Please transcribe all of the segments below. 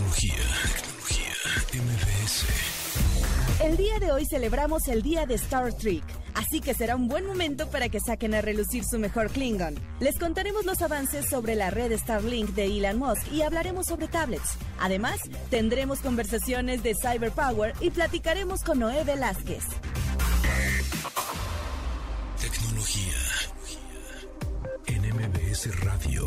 Tecnología, tecnología, MBS. El día de hoy celebramos el día de Star Trek, así que será un buen momento para que saquen a relucir su mejor Klingon. Les contaremos los avances sobre la red Starlink de Elon Musk y hablaremos sobre tablets. Además, tendremos conversaciones de Cyberpower y platicaremos con Noé Velázquez. Tecnología. En MBS Radio.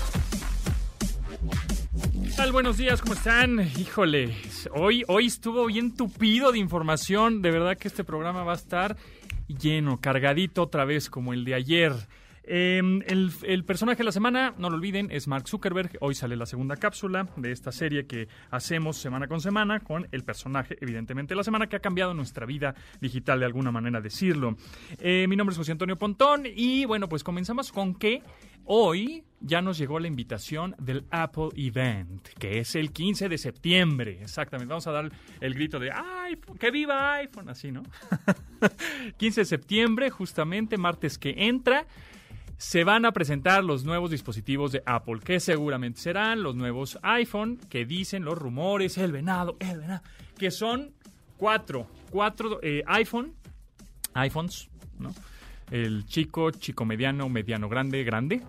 ¿Qué tal? Buenos días, ¿cómo están? Híjole, hoy, hoy estuvo bien tupido de información. De verdad que este programa va a estar lleno, cargadito otra vez como el de ayer. Eh, el, personaje de la semana, no lo olviden, es Mark Zuckerberg. Hoy sale la segunda cápsula de esta serie que hacemos semana con semana con el personaje, evidentemente, de la semana que ha cambiado nuestra vida digital, de alguna manera decirlo. Eh, mi nombre es José Antonio Pontón y bueno, pues comenzamos con que hoy ya nos llegó la invitación del Apple Event, que es el 15 de septiembre. Exactamente, vamos a dar el grito de ¡Ay, que viva iPhone! Así, ¿no? 15 de septiembre, justamente, martes que entra se van a presentar los nuevos dispositivos de Apple, que seguramente serán los nuevos iPhone, que dicen los rumores, el venado, el venado, que son cuatro, cuatro eh, iPhone, iPhones, ¿no? El chico, chico mediano, mediano grande, grande.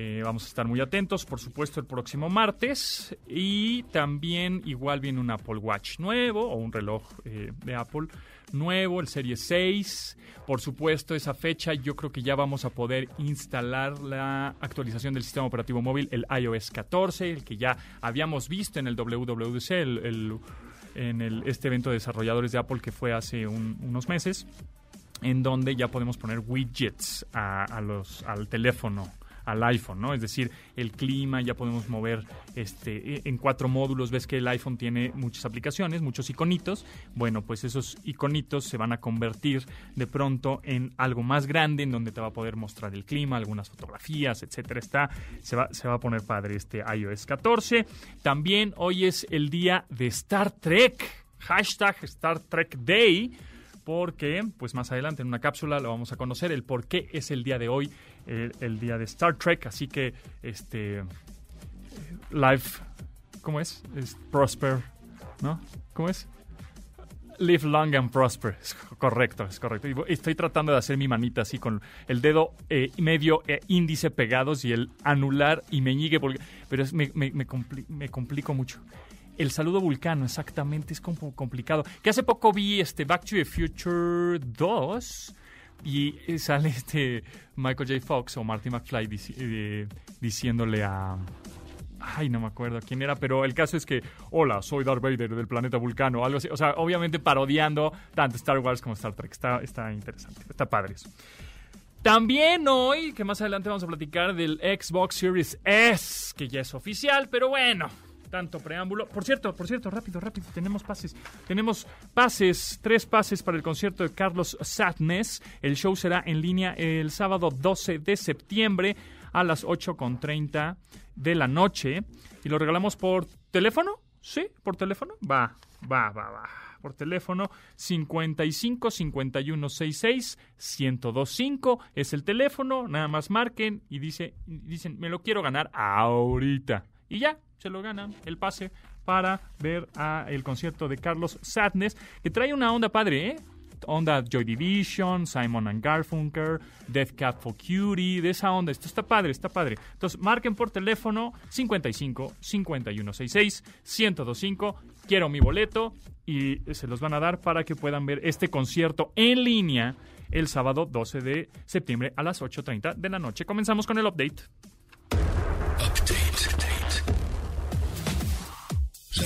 Eh, vamos a estar muy atentos, por supuesto, el próximo martes. Y también igual viene un Apple Watch nuevo o un reloj eh, de Apple nuevo, el Serie 6. Por supuesto, esa fecha yo creo que ya vamos a poder instalar la actualización del sistema operativo móvil, el iOS 14, el que ya habíamos visto en el WWDC, el, en el, este evento de desarrolladores de Apple que fue hace un, unos meses, en donde ya podemos poner widgets a los, al teléfono al iPhone, ¿no? Es decir, el clima, ya podemos mover este en cuatro módulos, ves que el iPhone tiene muchas aplicaciones, muchos iconitos. Bueno, pues esos iconitos se van a convertir de pronto en algo más grande en donde te va a poder mostrar el clima, algunas fotografías, etcétera. Está se va se va a poner padre este iOS 14. También hoy es el día de Star Trek. Hashtag Star Trek Day porque pues más adelante en una cápsula lo vamos a conocer el por qué es el día de hoy el, día de Star Trek así que este life cómo es prosper no cómo es live long and prosper correcto es correcto. Estoy tratando de hacer mi manita así con el dedo eh, medio eh, índice pegados y el anular y meñique porque pero es, me, me, me, compli me complico mucho. El saludo vulcano, exactamente, es como complicado. Que hace poco vi este Back to the Future 2 y sale este Michael J. Fox o Marty McFly eh, diciéndole a... Ay, no me acuerdo quién era, pero el caso es que, hola, soy Darth Vader del planeta Vulcano, algo así. O sea, obviamente parodiando tanto Star Wars como Star Trek. Está, está interesante, está padre eso. También hoy, que más adelante vamos a platicar del Xbox Series S, que ya es oficial, pero bueno, tanto preámbulo. Por cierto, por cierto, rápido, rápido, tenemos pases. Tenemos pases, tres pases para el concierto de Carlos Sadness. El show será en línea el sábado 12 de septiembre a las 8.30 de la noche. Y lo regalamos por teléfono. ¿Sí? ¿Por teléfono? Va, va, va, va. Por teléfono 55 51 66 1025 es el teléfono. Nada más marquen y dice, dicen, me lo quiero ganar ahorita. Y ya, se lo ganan el pase para ver el concierto de Carlos Sadness, que trae una onda padre, ¿eh? Onda Joy Division, Simon and Garfunkel, Death Cab for Cutie, de esa onda. Esto está padre, está padre. Entonces, marquen por teléfono 55 5166 1025. Quiero mi boleto y se los van a dar para que puedan ver este concierto en línea el sábado 12 de septiembre a las 8.30 de la noche. Comenzamos con el update.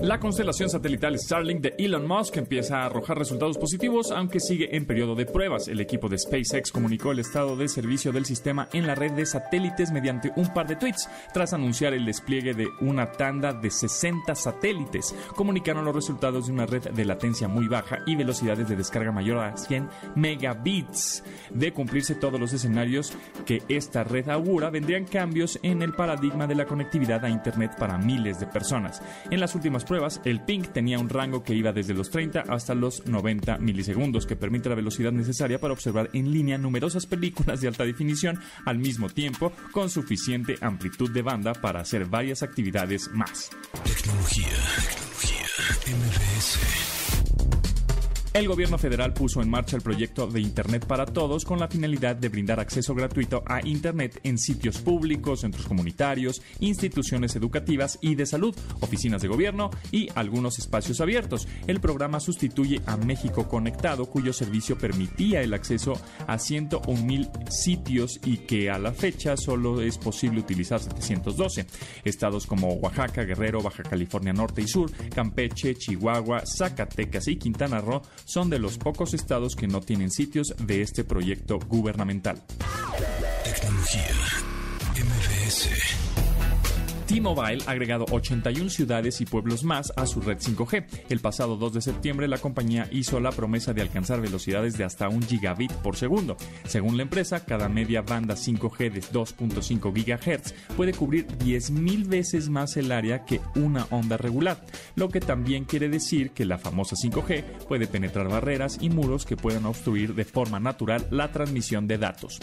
La constelación satelital Starlink de Elon Musk empieza a arrojar resultados positivos, aunque sigue en periodo de pruebas. El equipo de SpaceX comunicó el estado de servicio del sistema en la red de satélites mediante un par de tweets, tras anunciar el despliegue de una tanda de 60 satélites. Comunicaron los resultados de una red de latencia muy baja y velocidades de descarga mayor a 100 megabits. De cumplirse todos los escenarios que esta red augura, vendrían cambios en el paradigma de la conectividad a Internet para miles de personas. En las últimas pruebas, el ping tenía un rango que iba desde los 30 hasta los 90 milisegundos, que permite la velocidad necesaria para observar en línea numerosas películas de alta definición al mismo tiempo, con suficiente amplitud de banda para hacer varias actividades más. Tecnología, tecnología, MBS. El gobierno federal puso en marcha el proyecto de Internet para Todos con la finalidad de brindar acceso gratuito a Internet en sitios públicos, centros comunitarios, instituciones educativas y de salud, oficinas de gobierno y algunos espacios abiertos. El programa sustituye a México Conectado, cuyo servicio permitía el acceso a 101 mil sitios y que a la fecha solo es posible utilizar 712. Estados como Oaxaca, Guerrero, Baja California Norte y Sur, Campeche, Chihuahua, Zacatecas y Quintana Roo son de los pocos estados que no tienen sitios de este proyecto gubernamental. Tecnología. T-Mobile ha agregado 81 ciudades y pueblos más a su red 5G. El pasado 2 de septiembre la compañía hizo la promesa de alcanzar velocidades de hasta un gigabit por segundo. Según la empresa, cada media banda 5G de 2.5 GHz puede cubrir 10.000 veces más el área que una onda regular, lo que también quiere decir que la famosa 5G puede penetrar barreras y muros que puedan obstruir de forma natural la transmisión de datos.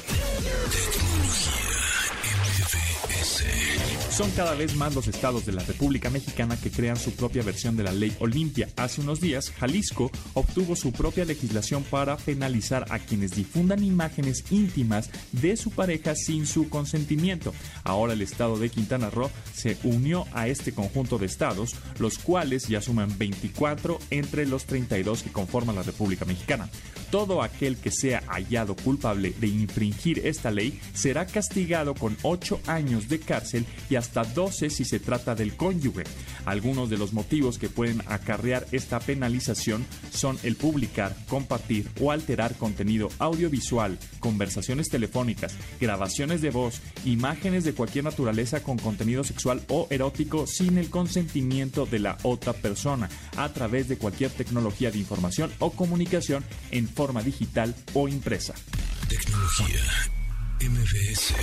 Son cada vez más los estados de la República Mexicana que crean su propia versión de la ley Olimpia. Hace unos días, Jalisco obtuvo su propia legislación para penalizar a quienes difundan imágenes íntimas de su pareja sin su consentimiento. Ahora el estado de Quintana Roo se unió a este conjunto de estados, los cuales ya suman 24 entre los 32 que conforman la República Mexicana. Todo aquel que sea hallado culpable de infringir esta ley será castigado con 8 años de cárcel y hasta 12 si se trata del cónyuge. Algunos de los motivos que pueden acarrear esta penalización son el publicar, compartir o alterar contenido audiovisual, conversaciones telefónicas, grabaciones de voz, imágenes de cualquier naturaleza con contenido sexual o erótico sin el consentimiento de la otra persona, a través de cualquier tecnología de información o comunicación en forma digital o impresa. Tecnología. MBS.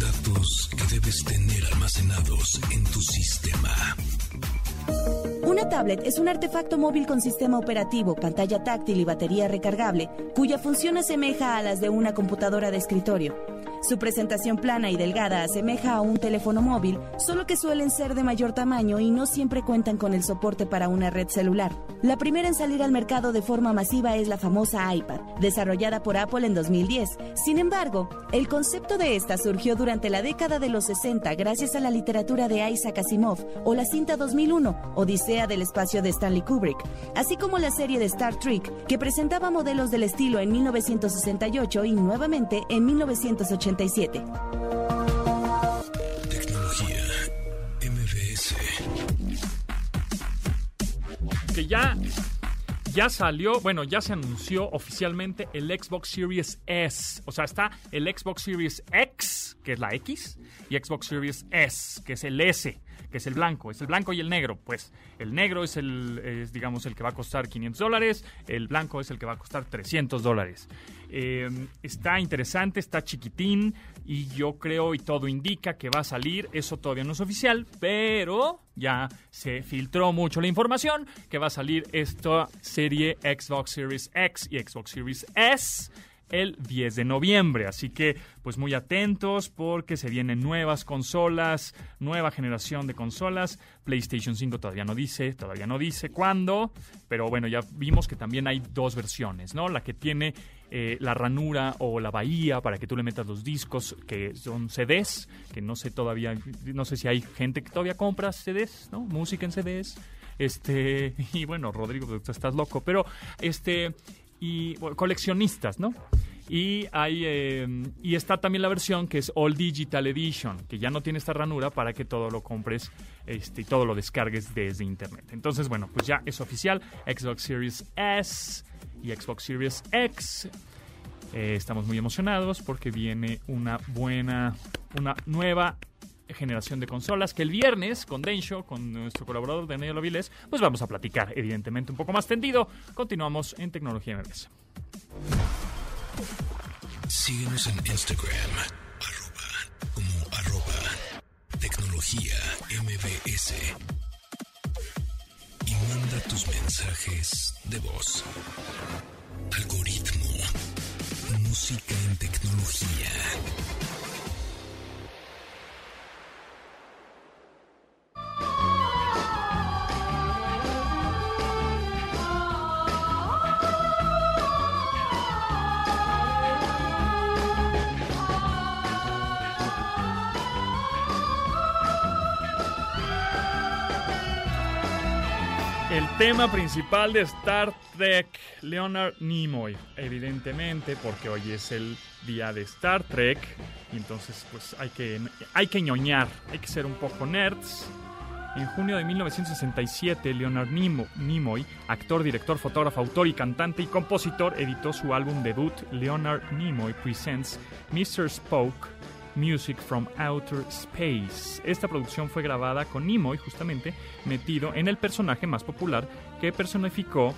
Datos que debes tener almacenados en tu sistema. Una tablet es un artefacto móvil con sistema operativo, pantalla táctil y batería recargable, cuya función asemeja a las de una computadora de escritorio. Su presentación plana y delgada asemeja a un teléfono móvil, solo que suelen ser de mayor tamaño y no siempre cuentan con el soporte para una red celular. La primera en salir al mercado de forma masiva es la famosa iPad, desarrollada por Apple en 2010. Sin embargo, el concepto de esta surgió durante la década de los 60 gracias a la literatura de Isaac Asimov o la cinta 2001, Odisea del espacio de Stanley Kubrick, así como la serie de Star Trek, que presentaba modelos del estilo en 1968 y nuevamente en 1980. Tecnología. MBS. Que ya ya salió, bueno, ya se anunció oficialmente el Xbox Series S. O sea, está el Xbox Series X, que es la X, y Xbox Series S, que es el S, que es el blanco. Es el blanco y el negro. Pues el negro es el, es, digamos, el que va a costar 500 dólares, el blanco es el que va a costar 300 dólares. Eh, está interesante, está chiquitín y yo creo y todo indica que va a salir. Eso todavía no es oficial, pero ya se filtró mucho la información que va a salir esta serie Xbox Series X y Xbox Series S el 10 de noviembre. Así que, pues muy atentos porque se vienen nuevas consolas, nueva generación de consolas. PlayStation 5 todavía no dice, todavía no dice cuándo, pero bueno, ya vimos que también hay dos versiones, ¿no? La que tiene eh, la ranura o la bahía para que tú le metas los discos que son CDs, que no sé todavía, no sé si hay gente que todavía compra CDs, ¿no? Música en CDs. Este, y bueno, Rodrigo, pues, estás loco, pero este, y coleccionistas, ¿no? Y, hay, eh, y está también la versión que es All Digital Edition, que ya no tiene esta ranura para que todo lo compres este, y todo lo descargues desde internet. Entonces, bueno, pues ya es oficial. Xbox Series S y Xbox Series X. Eh, estamos muy emocionados porque viene una buena, una nueva generación de consolas que el viernes con Densho, con nuestro colaborador Daniel Loviles, pues vamos a platicar evidentemente un poco más tendido. Continuamos en Tecnología MBS. Síguenos en Instagram, arroba, como arroba, tecnología MBS. Y manda tus mensajes de voz. Algoritmo. Música en tecnología. Tema principal de Star Trek, Leonard Nimoy, evidentemente, porque hoy es el día de Star Trek, y entonces pues hay que, hay que ñoñar, hay que ser un poco nerds. En junio de 1967, Leonard Nimo- Nimoy, actor, director, fotógrafo, autor y cantante y compositor, editó su álbum debut Leonard Nimoy Presents Mr. Spock Music from Outer Space. Esta producción fue grabada con Nimoy justamente metido en el personaje más popular que personificó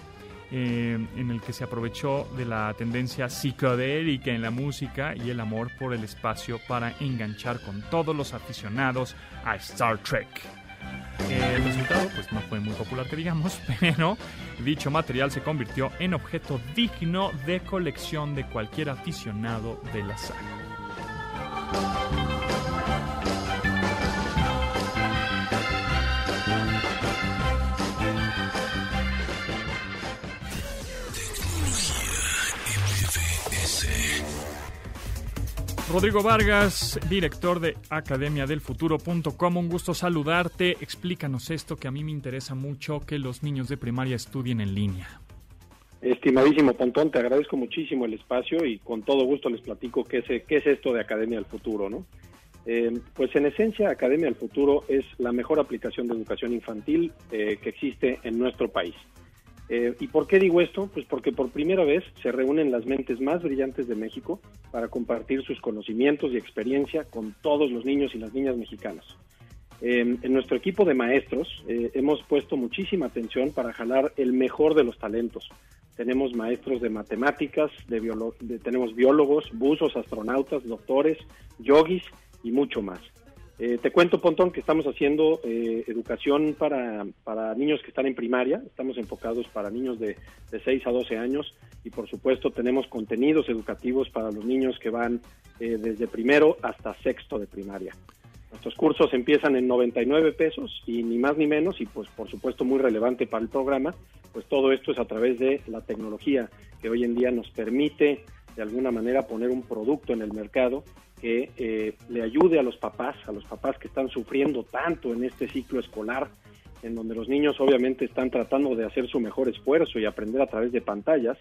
eh, en el que se aprovechó de la tendencia psicodélica en la música y el amor por el espacio para enganchar con todos los aficionados a Star Trek. El resultado pues no fue muy popular digamos, pero dicho material se convirtió en objeto digno de colección de cualquier aficionado de la saga. Rodrigo Vargas, director de academiadelfuturo.com, un gusto saludarte. Explícanos esto que a mí me interesa mucho, que los niños de primaria estudien en línea. Estimadísimo Pontón, te agradezco muchísimo el espacio y con todo gusto les platico qué es, qué es esto de Academia del Futuro, ¿no? Eh, pues en esencia, Academia del Futuro es la mejor aplicación de educación infantil eh, que existe en nuestro país. Eh, ¿Y por qué digo esto? Pues porque por primera vez se reúnen las mentes más brillantes de México para compartir sus conocimientos y experiencia con todos los niños y las niñas mexicanas. Eh, en nuestro equipo de maestros eh, hemos puesto muchísima atención para jalar el mejor de los talentos. Tenemos maestros de matemáticas, de biolo- tenemos biólogos, buzos, astronautas, doctores, yogis y mucho más. Eh, te cuento, Pontón, que estamos haciendo eh, educación para, para niños que están en primaria. Estamos enfocados para niños de, de 6 a 12 años y, por supuesto, tenemos contenidos educativos para los niños que van eh, desde primero hasta sexto de primaria. Nuestros cursos empiezan en 99 pesos y ni más ni menos, y pues por supuesto muy relevante para el programa, pues todo esto es a través de la tecnología que hoy en día nos permite de alguna manera poner un producto en el mercado que eh, le ayude a los papás, a los papás que están sufriendo tanto en este ciclo escolar, en donde los niños obviamente están tratando de hacer su mejor esfuerzo y aprender a través de pantallas,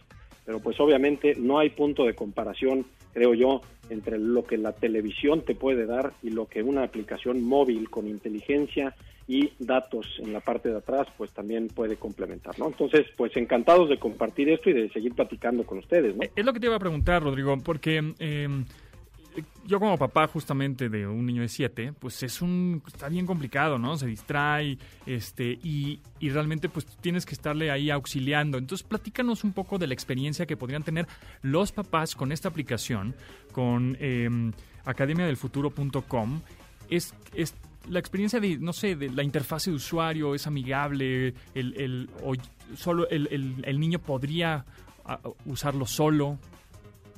pero pues obviamente no hay punto de comparación, creo yo, entre lo que la televisión te puede dar y lo que una aplicación móvil con inteligencia y datos en la parte de atrás pues también puede complementar, ¿no? Entonces, pues encantados de compartir esto y de seguir platicando con ustedes, ¿no? Eh, Es lo que te iba a preguntar, Rodrigo, porque eh, yo como papá justamente de un niño de 7, pues es un está bien complicado, ¿no? Se distrae, este y, y realmente pues tienes que estarle ahí auxiliando. Entonces, platícanos un poco de la experiencia que podrían tener los papás con esta aplicación, con eh, academiadelfuturo.com. Es, es la experiencia de, no sé, de la interfase de usuario, es amigable, el, el, o solo el, el, el niño podría ah, usarlo solo.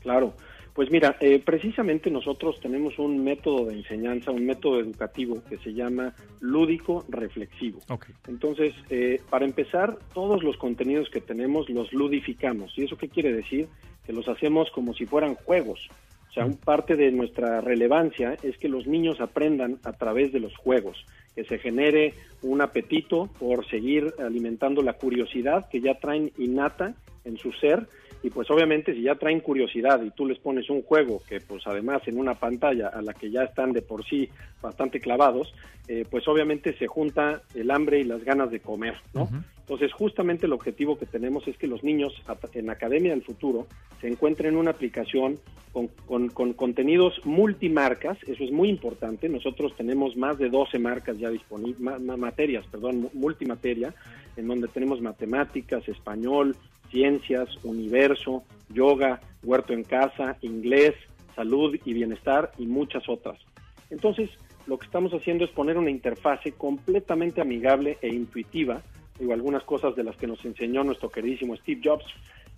Claro, pues mira, eh, precisamente nosotros tenemos un método de enseñanza, un método educativo que se llama lúdico reflexivo. Okay. Entonces, eh, para empezar, todos los contenidos que tenemos los ludificamos. ¿Y eso qué quiere decir? Que los hacemos como si fueran juegos. O sea, un parte de nuestra relevancia es que los niños aprendan a través de los juegos, que se genere un apetito por seguir alimentando la curiosidad que ya traen innata en su ser y pues obviamente si ya traen curiosidad y tú les pones un juego que pues además en una pantalla a la que ya están de por sí bastante clavados, eh, pues obviamente se junta el hambre y las ganas de comer, ¿no? Entonces justamente el objetivo que tenemos es que los niños en Academia del Futuro se encuentren una aplicación con, con, contenidos multimarcas, eso es muy importante, nosotros tenemos más de 12 marcas ya disponibles, materias, perdón, multimateria, en donde tenemos matemáticas, español, ciencias, universo, yoga, huerto en casa, inglés, salud y bienestar y muchas otras. Entonces, lo que estamos haciendo es poner una interfase completamente amigable e intuitiva, digo, algunas cosas de las que nos enseñó nuestro queridísimo Steve Jobs,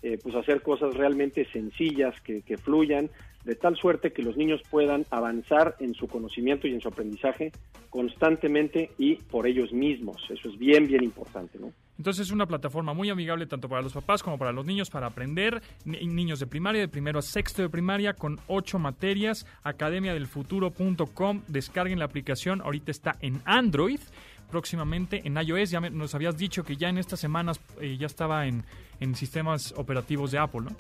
eh, pues hacer cosas realmente sencillas, que, que fluyan, de tal suerte que los niños puedan avanzar en su conocimiento y en su aprendizaje constantemente y por ellos mismos. Eso es bien, bien importante, ¿no? Entonces es una plataforma muy amigable tanto para los papás como para los niños para aprender, niños de primaria, de primero a sexto de primaria, con ocho materias, academiadelfuturo.com, descarguen la aplicación, ahorita está en Android, próximamente en iOS, ya nos habías dicho que ya en estas semanas eh, ya estaba en, en sistemas operativos de Apple, ¿no?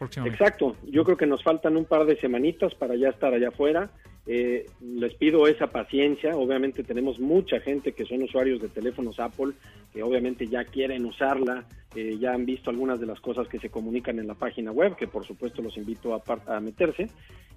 Exacto, yo creo que nos faltan un par de semanitas para ya estar allá afuera. Eh, les pido esa paciencia, obviamente tenemos mucha gente que son usuarios de teléfonos Apple, que obviamente ya quieren usarla, eh, ya han visto algunas de las cosas que se comunican en la página web, que por supuesto los invito a, a meterse.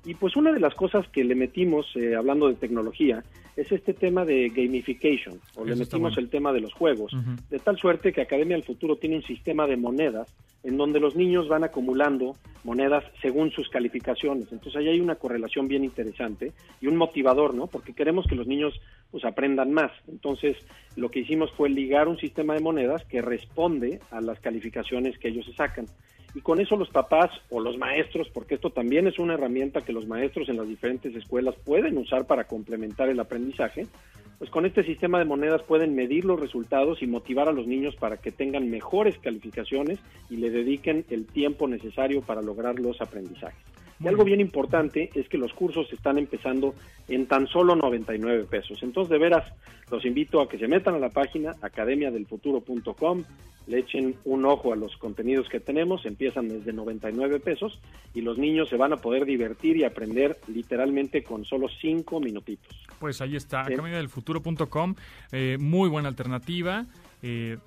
Y pues una de las cosas que le metimos, eh, hablando de tecnología, es este tema de gamification, o le metimos el tema de los juegos, de tal suerte que Academia del Futuro tiene un sistema de monedas en donde los niños van acumulando monedas según sus calificaciones. Entonces ahí hay una correlación bien interesante y un motivador, ¿no? Porque queremos que los niños pues aprendan más. Entonces lo que hicimos fue ligar un sistema de monedas que responde a las calificaciones que ellos se sacan y con eso los papás o los maestros, porque esto también es una herramienta que los maestros en las diferentes escuelas pueden usar para complementar el aprendizaje, pues con este sistema de monedas pueden medir los resultados y motivar a los niños para que tengan mejores calificaciones y le dediquen el tiempo necesario para lograr los aprendizajes. Y algo bien importante es que los cursos están empezando en tan solo 99 pesos. Entonces, de veras, los invito a que se metan a la página academiadelfuturo.com, le echen un ojo a los contenidos que tenemos, empiezan desde 99 pesos y los niños se van a poder divertir y aprender literalmente con solo 5 minutitos. Pues ahí está, academiadelfuturo.com, eh, muy buena alternativa. Eh,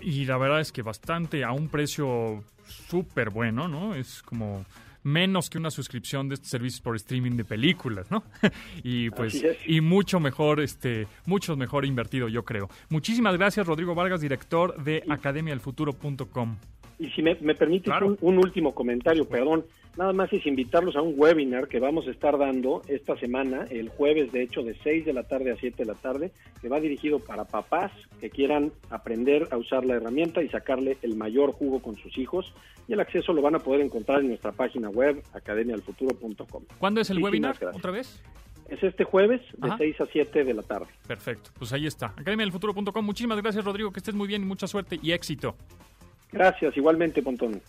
y la verdad es que bastante a un precio súper bueno, ¿no? Es como menos que una suscripción de estos servicios por streaming de películas, ¿no? y pues y mucho mejor este mucho mejor invertido, yo creo. Muchísimas gracias Rodrigo Vargas, director de academialfuturo.com. Y si me, me permites un, último comentario, perdón, nada más es invitarlos a un webinar que vamos a estar dando esta semana, el jueves, de hecho, de 6 de la tarde a 7 de la tarde, que va dirigido para papás que quieran aprender a usar la herramienta y sacarle el mayor jugo con sus hijos. Y el acceso lo van a poder encontrar en nuestra página web, academialfuturo.com. ¿Cuándo es el webinar? ¿Otra vez? Es este jueves de 6 a 7 de la tarde. Perfecto, pues ahí está. Academialfuturo.com. Muchísimas gracias, Rodrigo. Que estés muy bien y mucha suerte y éxito. Gracias, igualmente, Pontón.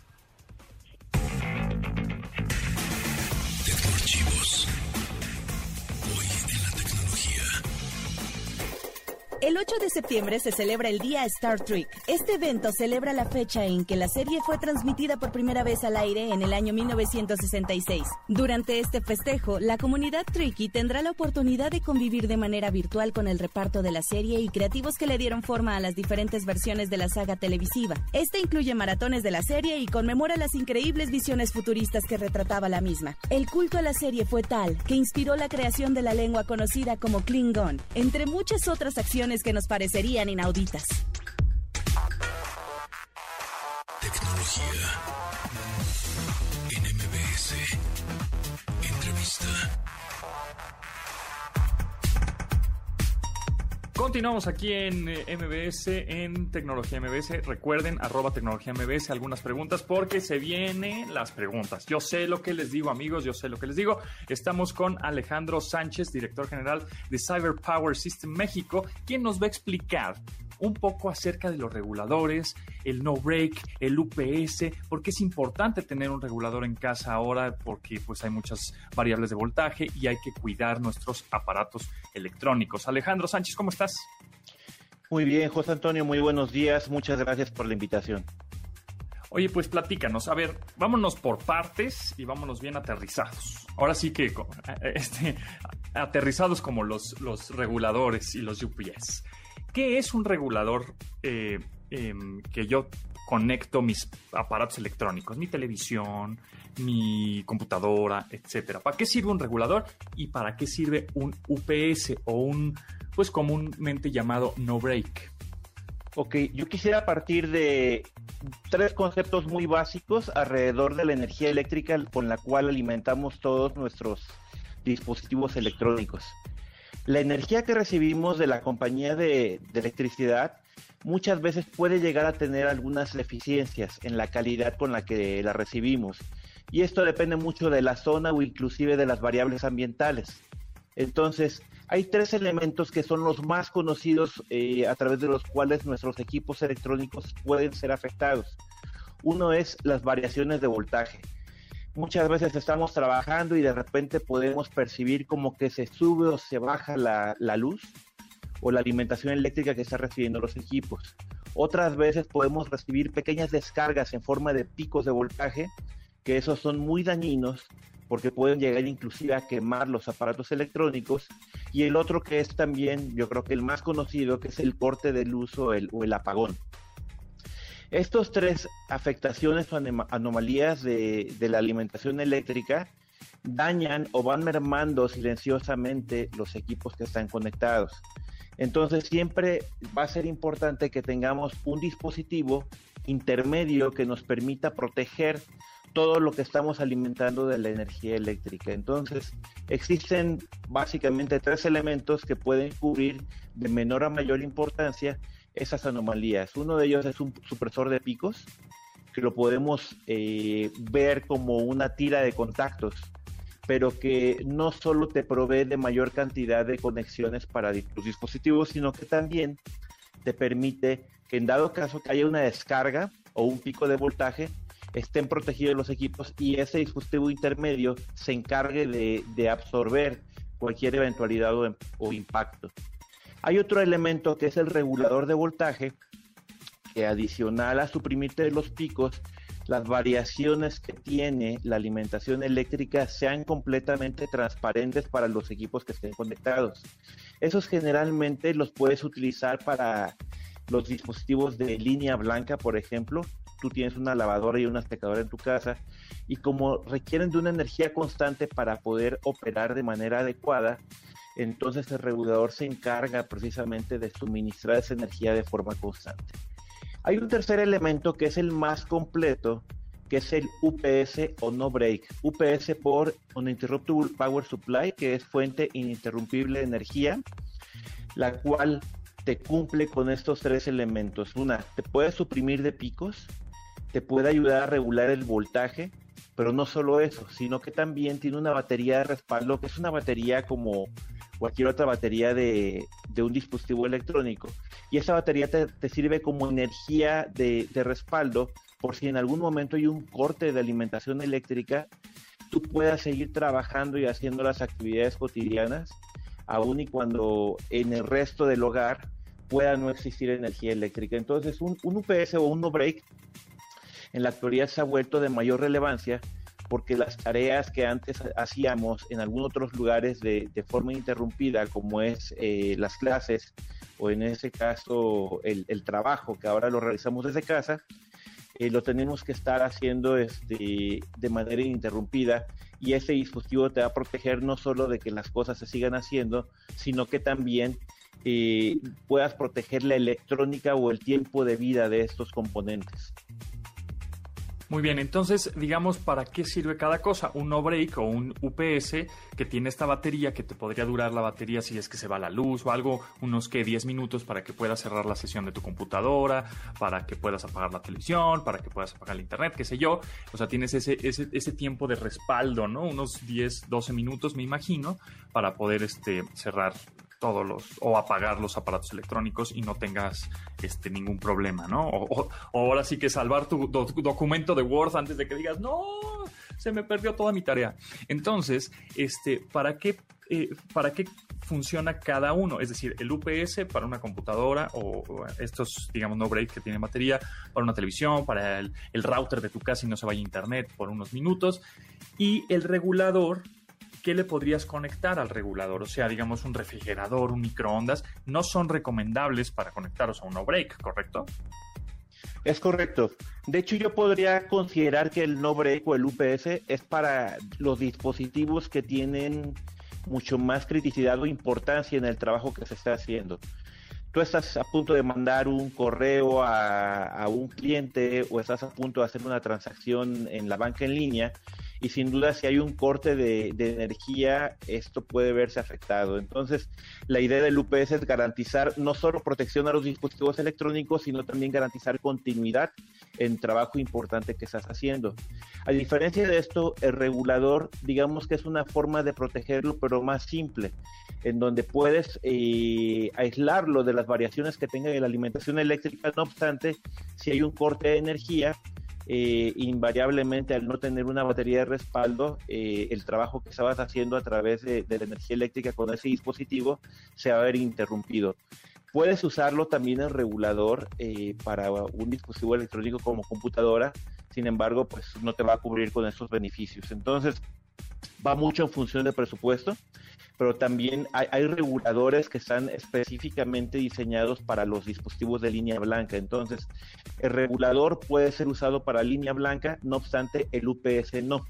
El 8 de septiembre se celebra el Día Star Trek. Este evento celebra la fecha en que la serie fue transmitida por primera vez al aire en el año 1966. Durante este festejo, la comunidad Trekkie tendrá la oportunidad de convivir de manera virtual con el reparto de la serie y creativos que le dieron forma a las diferentes versiones de la saga televisiva. Este incluye maratones de la serie y conmemora las increíbles visiones futuristas que retrataba la misma. El culto a la serie fue tal que inspiró la creación de la lengua conocida como Klingon, entre muchas otras acciones que nos parecerían inauditas. Tecnología Continuamos aquí en eh, MBS, en Tecnología MBS. Recuerden, arroba Tecnología MBS, algunas preguntas porque se vienen las preguntas. Yo sé lo que les digo, amigos, yo sé lo que les digo. Estamos con Alejandro Sánchez, director general de Cyber Power System México, quien nos va a explicar un poco acerca de los reguladores, el no break, el UPS, porque es importante tener un regulador en casa ahora porque pues hay muchas variables de voltaje y hay que cuidar nuestros aparatos electrónicos. Alejandro Sánchez, ¿cómo estás? Muy bien, José Antonio, muy buenos días. Muchas gracias por la invitación. Oye, pues platícanos, a ver, vámonos por partes y vámonos bien aterrizados. Ahora sí que eh, este, aterrizados como los, los reguladores y los UPS. ¿Qué es un regulador eh, em, que yo conecto mis aparatos electrónicos, mi televisión, mi computadora, etcétera? ¿Para qué sirve un regulador y para qué sirve un UPS o un, pues comúnmente llamado no break? Ok, yo quisiera partir de tres conceptos muy básicos alrededor de la energía eléctrica con la cual alimentamos todos nuestros dispositivos electrónicos. La energía que recibimos de la compañía de, electricidad muchas veces puede llegar a tener algunas deficiencias en la calidad con la que la recibimos. Y esto depende mucho de la zona o inclusive de las variables ambientales. Entonces, hay tres elementos que son los más conocidos eh, a través de los cuales nuestros equipos electrónicos pueden ser afectados. Uno es las variaciones de voltaje. Muchas veces estamos trabajando y de repente podemos percibir como que se sube o se baja la, la luz o la alimentación eléctrica que están recibiendo los equipos. Otras veces podemos recibir pequeñas descargas en forma de picos de voltaje, que esos son muy dañinos porque pueden llegar inclusive a quemar los aparatos electrónicos. Y el otro que es también, yo creo que el más conocido, que es el corte de luz o el, apagón. Estos tres afectaciones o anomalías de, la alimentación eléctrica dañan o van mermando silenciosamente los equipos que están conectados. Entonces siempre va a ser importante que tengamos un dispositivo intermedio que nos permita proteger todo lo que estamos alimentando de la energía eléctrica. Entonces, existen básicamente tres elementos que pueden cubrir de menor a mayor importancia esas anomalías. Uno de ellos es un supresor de picos, que lo podemos eh, ver como una tira de contactos, pero que no solo te provee de mayor cantidad de conexiones para tus dispositivos, sino que también te permite que en dado caso que haya una descarga o un pico de voltaje, estén protegidos los equipos y ese dispositivo intermedio se encargue de, absorber cualquier eventualidad o, impacto. Hay otro elemento que es el regulador de voltaje, que adicional a suprimirte los picos, las variaciones que tiene la alimentación eléctrica sean completamente transparentes para los equipos que estén conectados. Esos generalmente los puedes utilizar para los dispositivos de línea blanca, por ejemplo, tú tienes una lavadora y una secadora en tu casa y como requieren de una energía constante para poder operar de manera adecuada, entonces el regulador se encarga precisamente de suministrar esa energía de forma constante. Hay un tercer elemento que es el más completo, que es el UPS o no break. UPS por Uninterruptible Power Supply, que es fuente ininterrumpible de energía, la cual te cumple con estos tres elementos. Una, te puede suprimir de picos, te puede ayudar a regular el voltaje, pero no solo eso, sino que también tiene una batería de respaldo, que es una batería como cualquier otra batería de, un dispositivo electrónico. Y esa batería te, sirve como energía de, respaldo por si en algún momento hay un corte de alimentación eléctrica, tú puedas seguir trabajando y haciendo las actividades cotidianas, aun y cuando en el resto del hogar pueda no existir energía eléctrica. Entonces, un, un UPS o un no break en la actualidad se ha vuelto de mayor relevancia porque las tareas que antes hacíamos en algunos otros lugares de, forma interrumpida, como es eh, las clases o en ese caso el, trabajo que ahora lo realizamos desde casa, eh, lo tenemos que estar haciendo este, de manera ininterrumpida y ese dispositivo te va a proteger no solo de que las cosas se sigan haciendo, sino que también eh, puedas proteger la electrónica o el tiempo de vida de estos componentes. Muy bien, entonces, digamos, ¿para qué sirve cada cosa? Un no break o un UPS que tiene esta batería que te podría durar la batería si es que se va la luz o algo, unos que 10 minutos para que puedas cerrar la sesión de tu computadora, para que puedas apagar la televisión, para que puedas apagar el internet, qué sé yo. O sea, tienes ese, ese, ese tiempo de respaldo, ¿no? Unos 10, 12 minutos, me imagino, para poder este, cerrar todos los o apagar los aparatos electrónicos y no tengas este ningún problema, ¿no? O, ahora sí que salvar tu, documento de Word antes de que digas, no, se me perdió toda mi tarea. Entonces, este, ¿para qué, eh, para qué funciona cada uno. Es decir, el UPS para una computadora o, estos, digamos, no break que tienen batería para una televisión, para el, el router de tu casa y no se vaya a internet por unos minutos. Y el regulador ¿qué le podrías conectar al regulador? O sea, digamos un refrigerador, un microondas, no son recomendables para conectaros a un no break, ¿correcto? Es correcto. De hecho, yo podría considerar que el no break o el UPS es para los dispositivos que tienen mucho más criticidad o importancia en el trabajo que se está haciendo. Tú estás a punto de mandar un correo a, a un cliente o estás a punto de hacer una transacción en la banca en línea y sin duda si hay un corte de, energía, esto puede verse afectado. Entonces, la idea del UPS es garantizar no solo protección a los dispositivos electrónicos, sino también garantizar continuidad en trabajo importante que estás haciendo. A diferencia de esto, el regulador, digamos que es una forma de protegerlo, pero más simple, en donde puedes eh, aislarlo de las variaciones que tenga en la alimentación eléctrica, no obstante, si hay un corte de energía, eh, invariablemente al no tener una batería de respaldo, eh, el trabajo que estabas haciendo a través de, la energía eléctrica con ese dispositivo se va a ver interrumpido. Puedes usarlo también en regulador eh, para un dispositivo electrónico como computadora, sin embargo, pues no te va a cubrir con esos beneficios. Entonces, va mucho en función del presupuesto pero también hay, reguladores que están específicamente diseñados para los dispositivos de línea blanca. Entonces, el regulador puede ser usado para línea blanca, no obstante, el UPS no.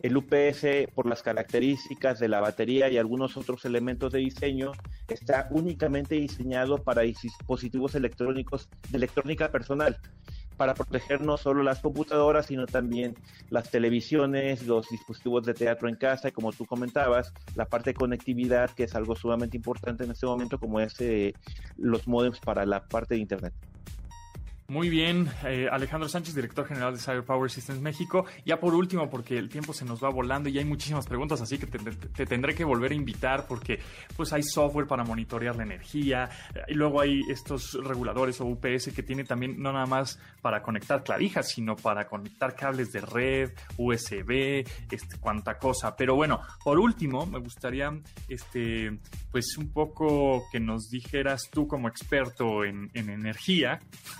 El UPS, por las características de la batería y algunos otros elementos de diseño, está únicamente diseñado para dispositivos electrónicos de electrónica personal para proteger no solo las computadoras, sino también las televisiones, los dispositivos de teatro en casa, y como tú comentabas, la parte de conectividad, que es algo sumamente importante en este momento, como es eh, los modems para la parte de Internet. Muy bien, eh, Alejandro Sánchez, director general de Cyber Power Systems México. Ya por último, porque el tiempo se nos va volando y hay muchísimas preguntas, así que te, tendré que volver a invitar porque pues hay software para monitorear la energía y luego hay estos reguladores o UPS que tienen también no nada más para conectar clavijas, sino para conectar cables de red, USB, este, cuánta cosa. Pero bueno, por último, me gustaría este, pues un poco que nos dijeras tú como experto en, en energía,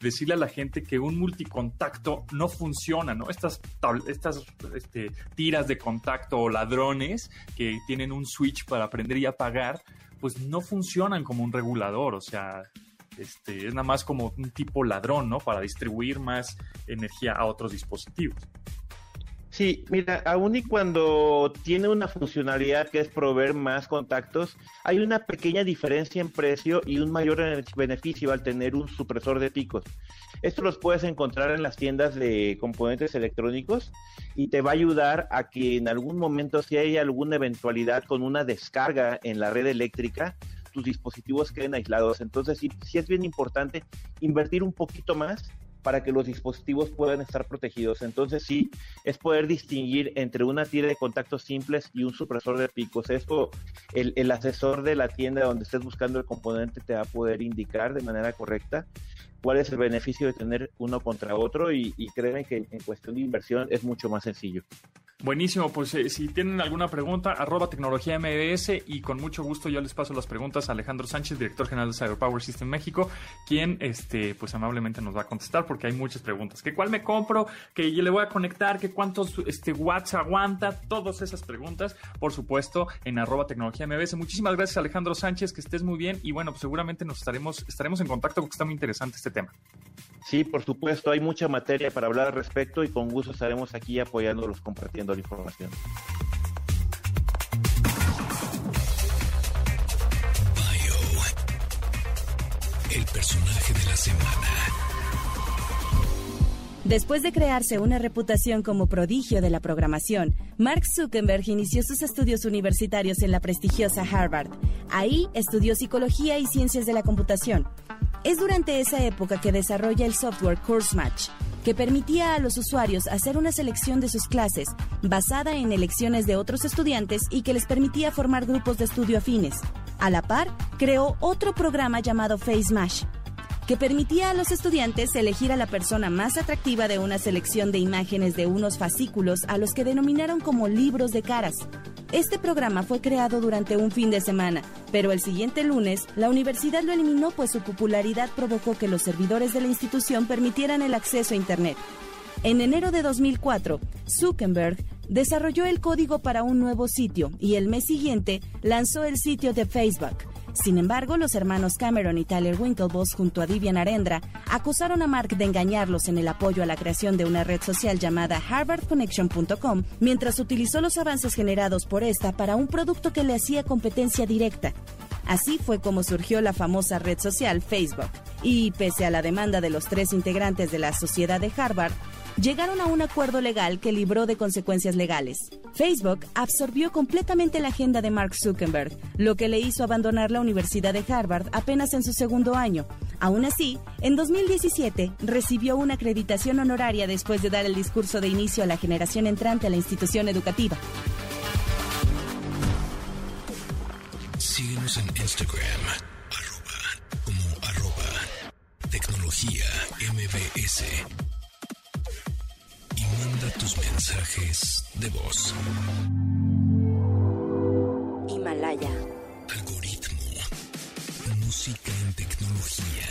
decirle a la gente que un multicontacto no funciona, ¿no? Estas, estas este, tiras de contacto o ladrones que tienen un switch para prender y apagar, pues no funcionan como un regulador, o sea, este, es nada más como un tipo ladrón, ¿no? Para distribuir más energía a otros dispositivos. Sí, mira, aún y cuando tiene una funcionalidad que es proveer más contactos, hay una pequeña diferencia en precio y un mayor beneficio al tener un supresor de picos. Esto los puedes encontrar en las tiendas de componentes electrónicos y te va a ayudar a que en algún momento si hay alguna eventualidad con una descarga en la red eléctrica, tus dispositivos queden aislados. Entonces sí, sí es bien importante invertir un poquito más para que los dispositivos puedan estar protegidos. Entonces sí, es poder distinguir entre una tira de contactos simples y un supresor de picos. Esto el, asesor de la tienda donde estés buscando el componente te va a poder indicar de manera correcta cuál es el beneficio de tener uno contra otro y, y créeme que en cuestión de inversión es mucho más sencillo. Buenísimo, pues eh, si tienen alguna pregunta, arroba tecnología MBS y con mucho gusto yo les paso las preguntas a Alejandro Sánchez, director general de Cyber Power System México, quien este, pues amablemente nos va a contestar porque hay muchas preguntas. ¿Qué cuál me compro? ¿Que le voy a conectar? ¿Qué cuántos este, watts aguanta? Todas esas preguntas, por supuesto, en arroba tecnología MBS. Muchísimas gracias Alejandro Sánchez, que estés muy bien y bueno, pues seguramente nos estaremos, estaremos en contacto porque está muy interesante este tema. Sí, por supuesto, hay mucha materia para hablar al respecto y con gusto estaremos aquí apoyándolos, compartiendo la información. el personaje de la semana. Después de crearse una reputación como prodigio de la programación, Mark Zuckerberg inició sus estudios universitarios en la prestigiosa Harvard. Ahí estudió psicología y ciencias de la computación. Es durante esa época que desarrolla el software CourseMatch, que permitía a los usuarios hacer una selección de sus clases basada en elecciones de otros estudiantes y que les permitía formar grupos de estudio afines. A la par, creó otro programa llamado FaceMash, que permitía a los estudiantes elegir a la persona más atractiva de una selección de imágenes de unos fascículos a los que denominaron como libros de caras. Este programa fue creado durante un fin de semana, pero el siguiente lunes la universidad lo eliminó pues su popularidad provocó que los servidores de la institución permitieran el acceso a Internet. En enero de 2004, Zuckerberg desarrolló el código para un nuevo sitio y el mes siguiente lanzó el sitio de Facebook. Sin embargo, los hermanos Cameron y Tyler Winklevoss junto a Vivian Arendra acusaron a Mark de engañarlos en el apoyo a la creación de una red social llamada harvardconnection.com mientras utilizó los avances generados por esta para un producto que le hacía competencia directa. Así fue como surgió la famosa red social Facebook. Y pese a la demanda de los tres integrantes de la Sociedad de Harvard, llegaron a un acuerdo legal que libró de consecuencias legales. Facebook absorbió completamente la agenda de Mark Zuckerberg, lo que le hizo abandonar la Universidad de Harvard apenas en su segundo año. Aún así, en 2017 recibió una acreditación honoraria después de dar el discurso de inicio a la generación entrante a la institución educativa. Síguenos en Instagram, arroba, como arroba, tecnología MBS manda tus mensajes de voz. Himalaya. Algoritmo. Música en tecnología.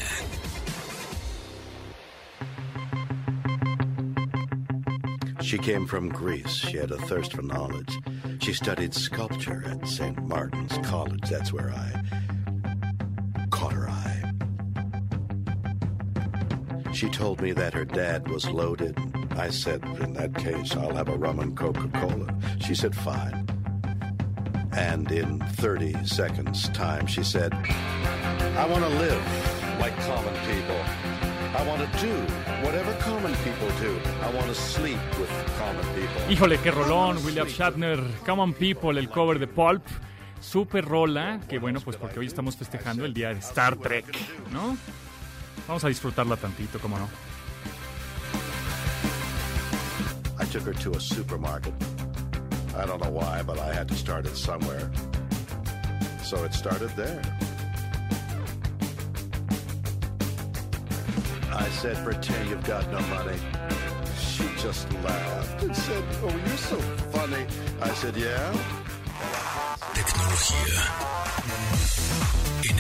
She came from Greece. She had a thirst for knowledge. She studied sculpture at St. Martin's College. That's where I caught her eye. She told me that her dad was loaded. I said, in that case, I'll have a rum and Coca Cola. She said, fine. And in 30 seconds' time, she said, I want to live like common people. I want to do whatever common people do. I want to sleep with common people. Híjole, qué rolón, William Shatner, Common People, el cover de Pulp. Super rola, que bueno, pues porque hoy estamos festejando el día de Star Trek, ¿no? Vamos a disfrutarla tantito, cómo no. I took her to a supermarket. I don't know why, but I had to start it somewhere. So it started there. I said, pretend you've got no money. She just laughed and said, oh, you're so funny. I said, yeah? Tecnología. En.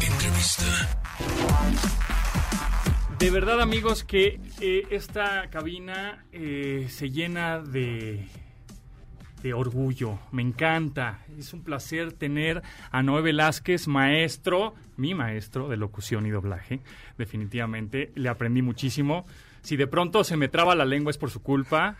Entrevista. De verdad, amigos, que eh, esta cabina eh, se llena de, orgullo. Me encanta. Es un placer tener a Noé Velázquez, maestro, mi maestro de locución y doblaje. Definitivamente, le aprendí muchísimo. Si de pronto se me traba la lengua es por su culpa.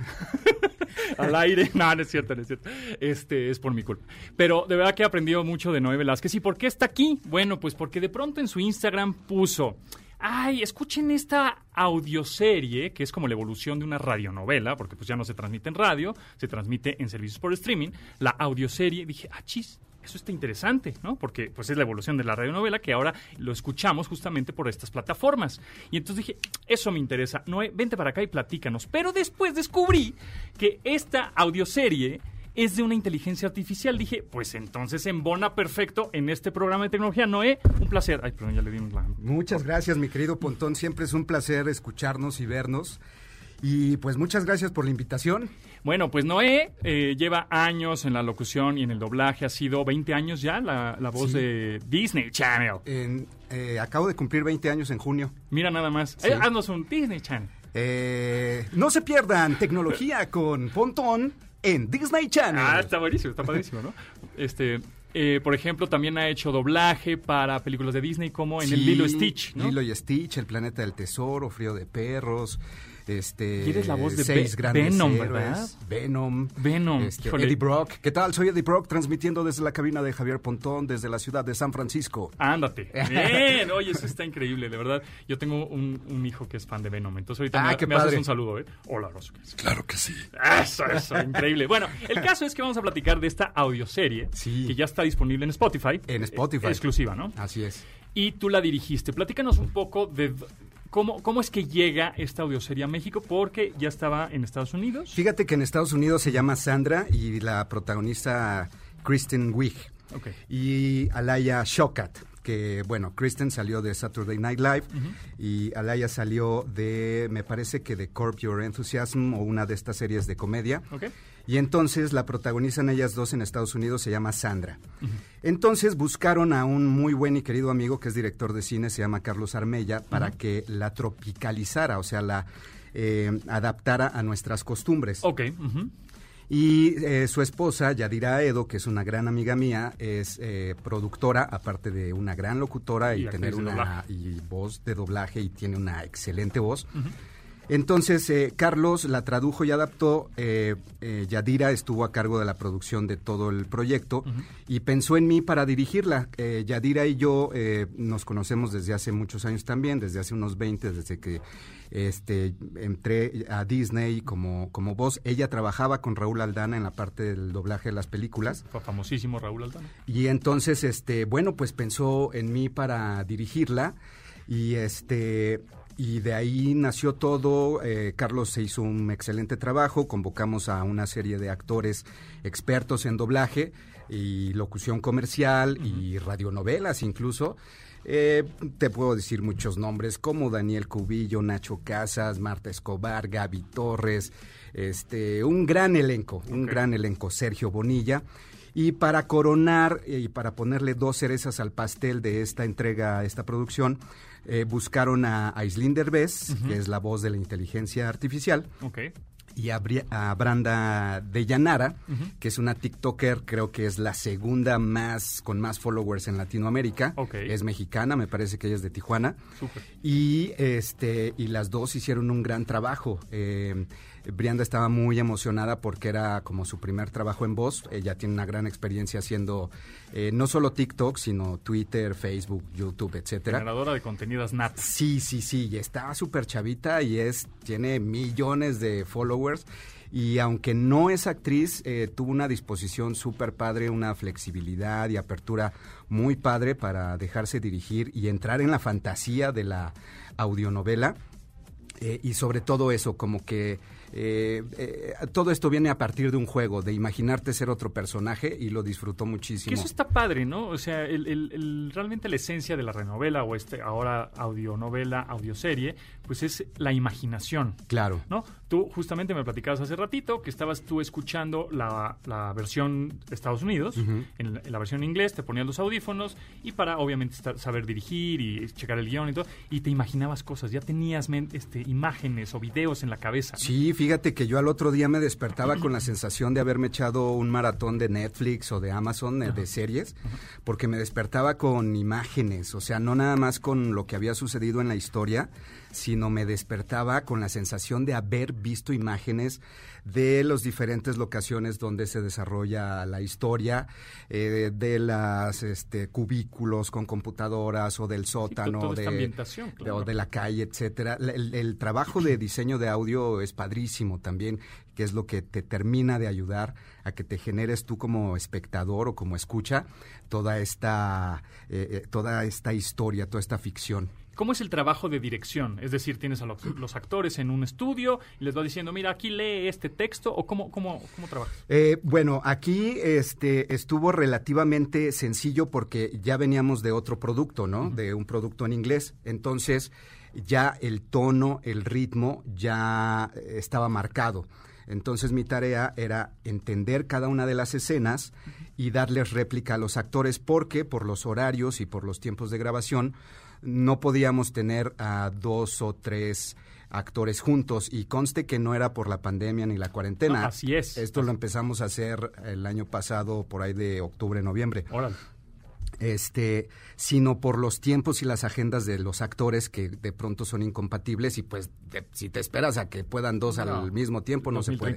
Al aire. No, no es cierto, no es cierto. Este es por mi culpa. Pero de verdad que he aprendido mucho de Noé Velázquez. ¿Y por qué está aquí? Bueno, pues porque de pronto en su Instagram puso ay, escuchen esta audioserie, que es como la evolución de una radionovela, porque pues ya no se transmite en radio, se transmite en servicios por streaming, la audioserie, dije, ah, chis, eso está interesante, ¿no? Porque pues es la evolución de la radionovela que ahora lo escuchamos justamente por estas plataformas. Y entonces dije, eso me interesa. Noé, vente para acá y platícanos. Pero después descubrí que esta audioserie es de una inteligencia artificial. Dije, pues entonces embona perfecto en este programa de tecnología. Noé, un placer. Ay, perdón, ya le dimos la... Muchas gracias, mi querido Pontón. Siempre es un placer escucharnos y vernos. Y pues muchas gracias por la invitación. Bueno, pues Noé eh, lleva años en la locución y en el doblaje. Ha sido 20 años ya la, la voz Sí. de Disney Channel. En- eh, acabo de cumplir 20 años en junio. Mira nada más. Sí. Eh, haznos un Disney Channel. No se pierdan tecnología con Pontón en Disney Channel. Ah, está buenísimo, está padrísimo, ¿no? Este, eh, por ejemplo, también ha hecho doblaje para películas de Disney como en el Lilo Stitch, ¿no? Lilo y Stitch, El Planeta del Tesoro, Frío de Perros. Este, Y eres la voz de seis grandes Venom, héroes, ¿verdad? Venom. Venom, este. Eddie Brock. ¿Qué tal? Soy Eddie Brock, transmitiendo desde la cabina de Javier Pontón, desde la ciudad de San Francisco. Ándate. Bien, oye, eso está increíble, de verdad. Yo tengo un, un hijo que es fan de Venom, entonces ahorita Ah, me, qué me haces un saludo, ¿eh? Hola, Rosso. Claro que sí. Eso, eso, increíble. Bueno, el caso es que vamos a platicar de esta audioserie Sí. que ya está disponible en Spotify. En Spotify. Eh, exclusiva, ¿no? Así es. Y tú la dirigiste. Platícanos un poco de cómo, cómo es que llega esta audioserie a México, porque ya estaba en Estados Unidos. Fíjate que en Estados Unidos se llama Sandra y la protagoniza Kristen Wiig Ok. y Alaya Shokat. que, bueno, Kristen salió de Saturday Night Live y Alaya salió de, me parece que de Corp Your Enthusiasm o una de estas series de comedia. Y entonces la protagonizan ellas dos en Estados Unidos, se llama Sandra. Entonces buscaron a un muy buen y querido amigo que es director de cine, se llama Carlos Armella, para que la tropicalizara, o sea, la eh, adaptara a nuestras costumbres. Ok. Y eh, su esposa, Yadira Edo, que es una gran amiga mía, es eh, productora, aparte de una gran locutora y, tener una y voz de doblaje y tiene una excelente voz. Entonces, eh, Carlos la tradujo y adaptó. Eh, eh, Yadira estuvo a cargo de la producción de todo el proyecto y pensó en mí para dirigirla. Yadira y yo nos conocemos desde hace muchos años también, desde hace unos 20, desde que este, entré a Disney como, como voz. Ella trabajaba con Raúl Aldana en la parte del doblaje de las películas. Fue famosísimo Raúl Aldana. Y entonces, este, bueno, pues pensó en mí para dirigirla y este y de ahí nació todo. Eh, Carlos se hizo un excelente trabajo. Convocamos a una serie de actores expertos en doblaje y locución comercial y radionovelas incluso. Eh, te puedo decir muchos nombres como Daniel Cubillo, Nacho Casas, Marta Escobar, Gaby Torres, este, un gran elenco, un gran elenco, Sergio Bonilla. Y para coronar y para ponerle dos cerezas al pastel de esta entrega, esta producción, eh, buscaron a Aislinn Derbez, que es la voz de la inteligencia artificial. Y a, Branda de Yanara, que es una TikToker, creo que es la segunda más con más followers en Latinoamérica. Es mexicana, me parece que ella es de Tijuana. Y este y las dos hicieron un gran trabajo. Eh, Brianda estaba muy emocionada porque era como su primer trabajo en voz. Ella tiene una gran experiencia haciendo eh, no solo TikTok, sino Twitter, Facebook, YouTube, etcétera. Generadora de contenidos nat. Sí, sí, sí. Y está súper chavita y es tiene millones de followers. Y aunque no es actriz, eh, tuvo una disposición súper padre, una flexibilidad y apertura muy padre para dejarse dirigir y entrar en la fantasía de la audionovela. Eh, y sobre todo eso, como que eh, eh, todo esto viene a partir de un juego, de imaginarte ser otro personaje y lo disfrutó muchísimo. Que eso está padre, ¿no? O sea, el, realmente la esencia de la renovela o este ahora audionovela, audioserie, pues es la imaginación. Claro. ¿No? Tú justamente me platicabas hace ratito que estabas tú escuchando la, versión de Estados Unidos, en, la, versión inglés, te ponías los audífonos y para obviamente saber dirigir y checar el guion y todo, y te imaginabas cosas, ya tenías este, imágenes o videos en la cabeza. Sí, fíjate que yo al otro día me despertaba con la sensación de haberme echado un maratón de Netflix o de Amazon eh, de series, porque me despertaba con imágenes, o sea, no nada más con lo que había sucedido en la historia, sino me despertaba con la sensación de haber visto imágenes de las diferentes locaciones donde se desarrolla la historia, eh, de las este, cubículos con computadoras o del sótano, de, o de la calle, etcétera. El, trabajo de diseño de audio es padrísimo también, que es lo que te termina de ayudar a que te generes tú como espectador o como escucha toda esta, eh, eh, toda esta historia, toda esta ficción. ¿Cómo es el trabajo de dirección? Es decir, tienes a los, actores en un estudio y les va diciendo, mira, aquí lee este texto o cómo, cómo, cómo trabajas? Eh, bueno, aquí este, estuvo relativamente sencillo porque ya veníamos de otro producto, ¿no? De un producto en inglés. Entonces, ya el tono, el ritmo ya estaba marcado. Entonces mi tarea era entender cada una de las escenas y darles réplica a los actores porque por los horarios y por los tiempos de grabación no podíamos tener a dos o tres actores juntos y conste que no era por la pandemia ni la cuarentena. así es. Esto lo empezamos a hacer el año pasado por ahí de octubre, noviembre. Órale. Este, sino por los tiempos y las agendas de los actores que de pronto son incompatibles y pues si te esperas a que puedan dos al mismo tiempo no se puede.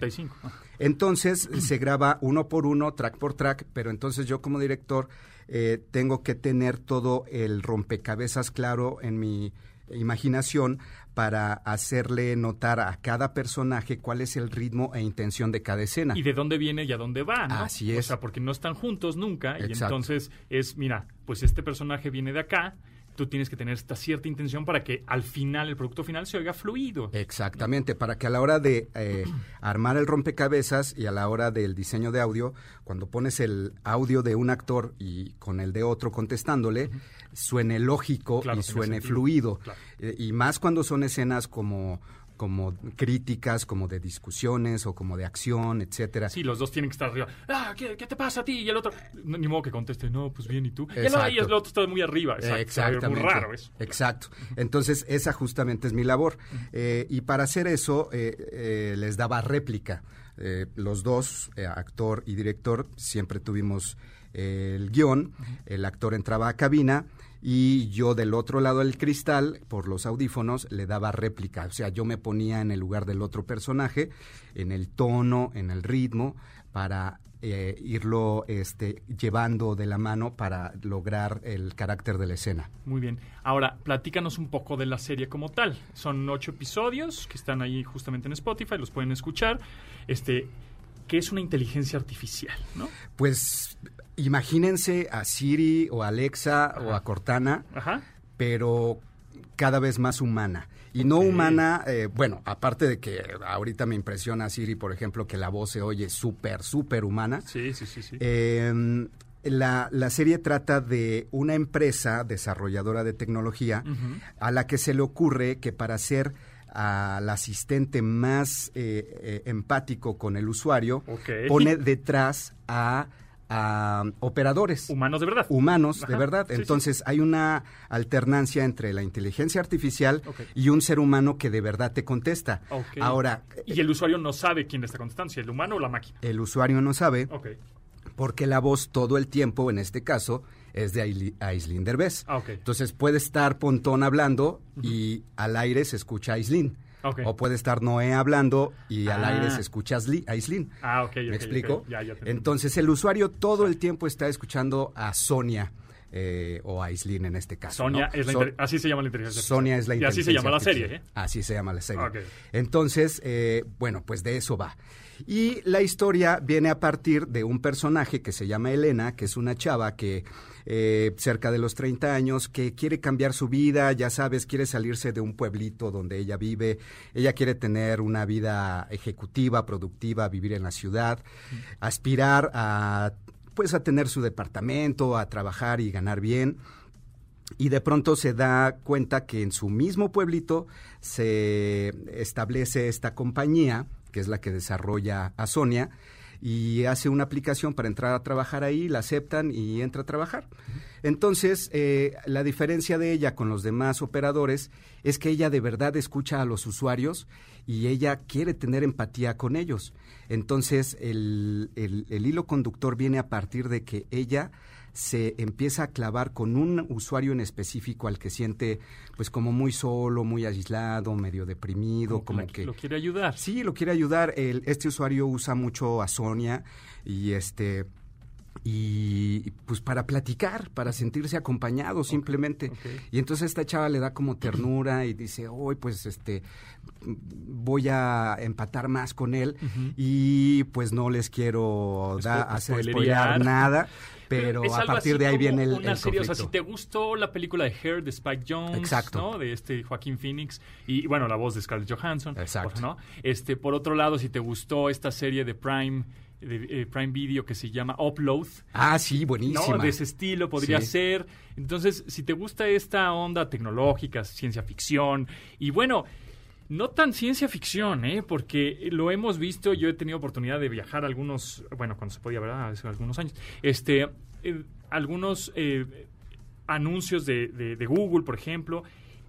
Entonces se graba uno por uno, track por track, pero entonces yo como director eh, tengo que tener todo el rompecabezas claro en mi imaginación para hacerle notar a cada personaje cuál es el ritmo e intención de cada escena. Y de dónde viene y a dónde va, ¿no? Así es. O sea, porque no están juntos nunca y entonces es, mira, pues este personaje viene de acá, tú tienes que tener esta cierta intención para que al final, el producto final, se oiga fluido. Exactamente, para que a la hora de eh, armar el rompecabezas y a la hora del diseño de audio, cuando pones el audio de un actor y con el de otro contestándole, suene lógico Claro, y suene fluido. Claro. Eh, y más cuando son escenas como como críticas, como de discusiones o como de acción, etcétera. Sí, los dos tienen que estar arriba. Ah, ¿qué, qué te pasa a ti? Y el otro, no, ni modo que conteste, no, pues bien, ¿y tú? Y el, y el otro está muy arriba. Exacto. Exactamente. Muy raro eso. Exacto. Entonces, esa justamente es mi labor. Eh, y para hacer eso, eh, eh, les daba réplica. Los dos, actor y director, siempre tuvimos el guion. El actor entraba a cabina y yo del otro lado del cristal, por los audífonos, le daba réplica. O sea, yo me ponía en el lugar del otro personaje, en el tono, en el ritmo, para eh, irlo este, llevando de la mano para lograr el carácter de la escena. Muy bien. Ahora, platícanos un poco de la serie como tal. Son ocho episodios que están ahí justamente en Spotify, los pueden escuchar. Este, ¿qué es una inteligencia artificial, no? Pues imagínense a Siri o a Alexa o a Cortana, Ajá. pero cada vez más humana. Y no humana, eh, bueno, aparte de que ahorita me impresiona Siri, por ejemplo, que la voz se oye súper, súper humana. Sí, sí, sí, sí. Eh, la, la serie trata de una empresa desarrolladora de tecnología a la que se le ocurre que para ser al asistente más eh, eh, empático con el usuario, pone detrás a, a operadores Humanos de verdad. humanos, de verdad. sí, sí. Entonces hay una alternancia entre la inteligencia artificial y un ser humano que de verdad te contesta. Ahora, Y el usuario no sabe quién le está contestando, si el humano o la máquina. el usuario no sabe porque la voz todo el tiempo, en este caso, es de Aislinn Derbez. Ah. Entonces puede estar Pontón hablando y al aire se escucha Aislinn. Ok. O puede estar Noé hablando y al Ah. aire se escucha Asli- Aislinn. Ah, ok, ¿Me ok. explico? Ya. Entonces el usuario todo el tiempo está escuchando a Sonia eh, o a Aislinn en este caso. Sonia ¿no? es la So- así se llama la inteligencia artificial. Sonia es la Y inteligencia así se llama la serie, ¿eh? Así se llama la serie. Entonces, eh, bueno, pues de eso va. Y la historia viene a partir de un personaje que se llama Elena, que es una chava que eh, cerca de los 30 años, que quiere cambiar su vida, ya sabes, quiere salirse de un pueblito donde ella vive, ella quiere tener una vida ejecutiva, productiva, vivir en la ciudad, aspirar a pues a tener su departamento, a trabajar y ganar bien y de pronto se da cuenta que en su mismo pueblito se establece esta compañía, que es la que desarrolla a Sonia, y hace una aplicación para entrar a trabajar ahí, la aceptan y entra a trabajar. Entonces, eh, la diferencia de ella con los demás operadores es que ella de verdad escucha a los usuarios y ella quiere tener empatía con ellos. Entonces, el, el- el hilo conductor viene a partir de que ella se empieza a clavar con un usuario en específico al que siente pues como muy solo, muy aislado, medio deprimido, como, la- que Lo quiere ayudar. sí lo quiere ayudar. El- este usuario usa mucho a Sonia y este y pues para platicar, para sentirse acompañado simplemente. Y entonces esta chava le da como ternura y dice, hoy pues este voy a empatar más con él y pues no les quiero da- hacer spoilear nada, pero a partir de ahí viene el, una el serie, o sea, conflicto. si te gustó la película de Hair de Spike Jones, Exacto. ¿no? De este Joaquín Phoenix y bueno, la voz de Scarlett Johansson, Exacto. ¿no? Este, por otro lado, si te gustó esta serie de Prime de eh, Prime Video que se llama Upload, Ah, sí, buenísima. ¿no? De ese estilo podría Sí. ser. Entonces, si te gusta esta onda tecnológica, ciencia ficción, y bueno, no tan ciencia ficción, ¿eh? Porque lo hemos visto, yo he tenido oportunidad de viajar algunos, bueno, cuando se podía, ¿verdad? Hace algunos años, este, eh, algunos eh, anuncios de, de- de Google, por ejemplo,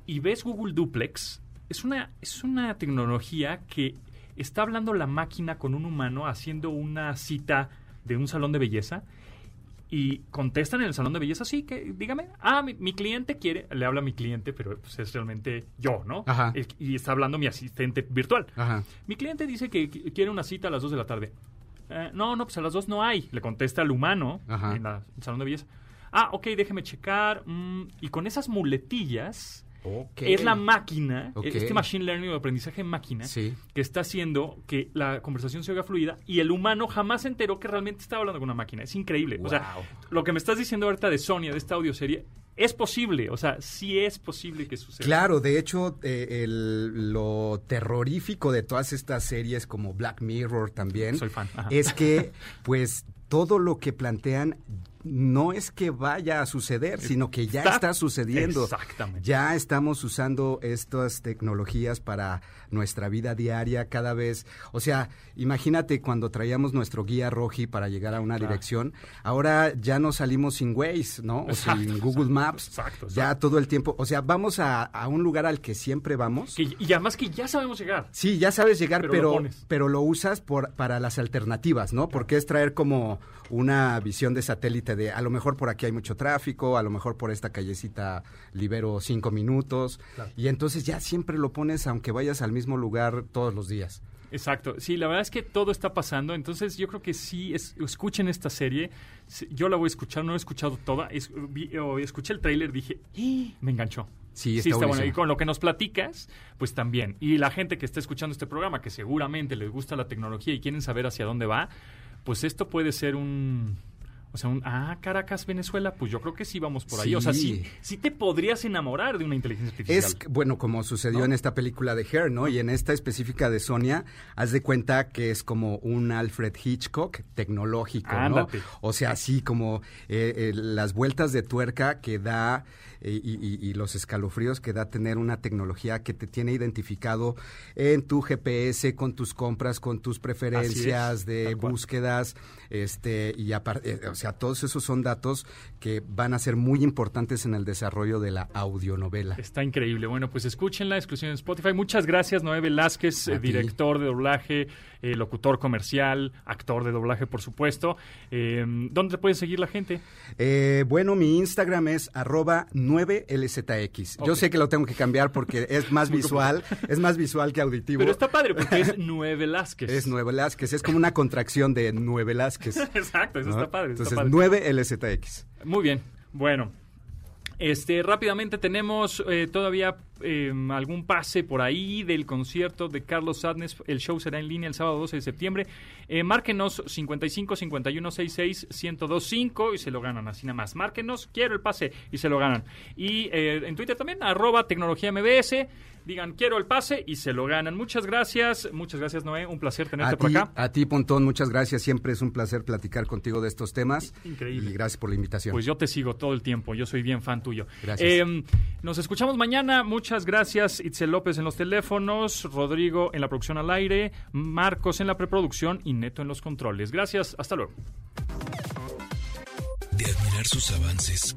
y ves Google Duplex, es una, es una tecnología que está hablando la máquina con un humano haciendo una cita de un salón de belleza y contestan en el salón de belleza, sí, que dígame, ah, mi, mi cliente quiere, le habla a mi cliente, pero pues, es realmente yo, ¿no? Ajá. Y está hablando mi asistente virtual. Ajá. Mi cliente dice que qu- quiere una cita a las 2 de la tarde. "Eh, no, no, pues a las 2 no hay. Le contesta al humano Ajá. en la- el salón de belleza. Ah, ok, déjeme checar. mm, y con esas muletillas, Es la máquina, este machine learning o aprendizaje en máquina, Sí. que está haciendo que la conversación se oiga fluida y el humano jamás se enteró que realmente estaba hablando con una máquina. Es increíble. O sea, lo que me estás diciendo ahorita de Sonia, de esta audioserie, es posible, o sea, sí es posible que suceda. Claro, de hecho, eh, el- lo terrorífico de todas estas series como Black Mirror también Soy fan, es que, pues, todo lo que plantean no es que vaya a suceder, sino que ya Está- está sucediendo. Exactamente. Ya estamos usando estas tecnologías para nuestra vida diaria cada vez. O sea, imagínate cuando traíamos nuestro guía roji para llegar a una Claro. dirección, ahora ya no salimos sin Waze, ¿no? O Exacto, sin Google Maps. exacto, Ya todo el tiempo. O sea, vamos a, a un lugar al que siempre vamos. Que- y además que ya sabemos llegar. Sí, ya sabes llegar, Pero pero, lo pero, lo usas por, para las alternativas, ¿no? Porque es traer como una visión de satélite de a lo mejor por aquí hay mucho tráfico, a lo mejor por esta callecita libero cinco minutos. Y entonces ya siempre lo pones aunque vayas al mismo lugar todos los días. Exacto, sí, la verdad es que todo está pasando, entonces yo creo que sí, es- escuchen esta serie, Sí, yo la voy a escuchar, no he escuchado toda, es- vi- o escuché el tráiler, dije, "¡Ah!", me enganchó. Sí, está bueno, buenísimo. y con lo que nos platicas, pues también, y la gente que está escuchando este programa, que seguramente les gusta la tecnología y quieren saber hacia dónde va, pues esto puede ser un... O sea, un, ah, Caracas, Venezuela, pues yo creo que sí vamos por ahí. O sea, sí, Sí. te podrías enamorar de una inteligencia artificial. Es, bueno, como sucedió ¿No? en esta película de Hair, ¿no? Y en esta específica de Sonia, haz de cuenta que es como un Alfred Hitchcock tecnológico, ¿no? Ándate. O sea, así como eh, eh, las vueltas de tuerca que da y, y- y los escalofríos que da tener una tecnología que te tiene identificado en tu GPS, con tus compras, con tus preferencias de búsquedas, este, y aparte, o sea, todos esos son datos que van a ser muy importantes en el desarrollo de la audionovela. Está increíble. Bueno, pues escúchenla, exclusión en Spotify. Muchas gracias, Noé Velázquez, eh, director de doblaje, eh, locutor comercial, actor de doblaje, por supuesto. Eh, ¿Dónde te puede seguir la gente? Eh, bueno, mi Instagram es arroba 9LZX. Yo Ok. sé que lo tengo que cambiar porque es más visual, es más visual que auditivo. Pero está padre porque es Noé Velázquez. Es 9 Velázquez, es como una contracción de 9 Velázquez. Exacto, eso ¿no? está padre. está Entonces, padre. 9LZX. Muy bien. Bueno. Este, rápidamente tenemos eh, todavía eh, algún pase por ahí del concierto de Carlos Sadness. El show será en línea el sábado 12 de septiembre. Eh, márquenos 55 51 66 1025 y se lo ganan así nada más. Márquenos, quiero el pase y se lo ganan. Y eh, en Twitter también, arroba tecnología MBS. Digan, quiero el pase y se lo ganan. Muchas gracias. Muchas gracias, Noé. Un placer tenerte A por acá. a ti, Pontón, muchas gracias. Siempre es un placer platicar contigo de estos temas. Increíble. Y gracias por la invitación. Pues yo te sigo todo el tiempo, yo soy bien fan tuyo. Gracias. Eh, nos escuchamos mañana, muchas gracias Itzel López en los teléfonos, Rodrigo en la producción al aire, Marcos en la preproducción y Neto en los controles. Gracias, hasta luego. De admirar sus avances,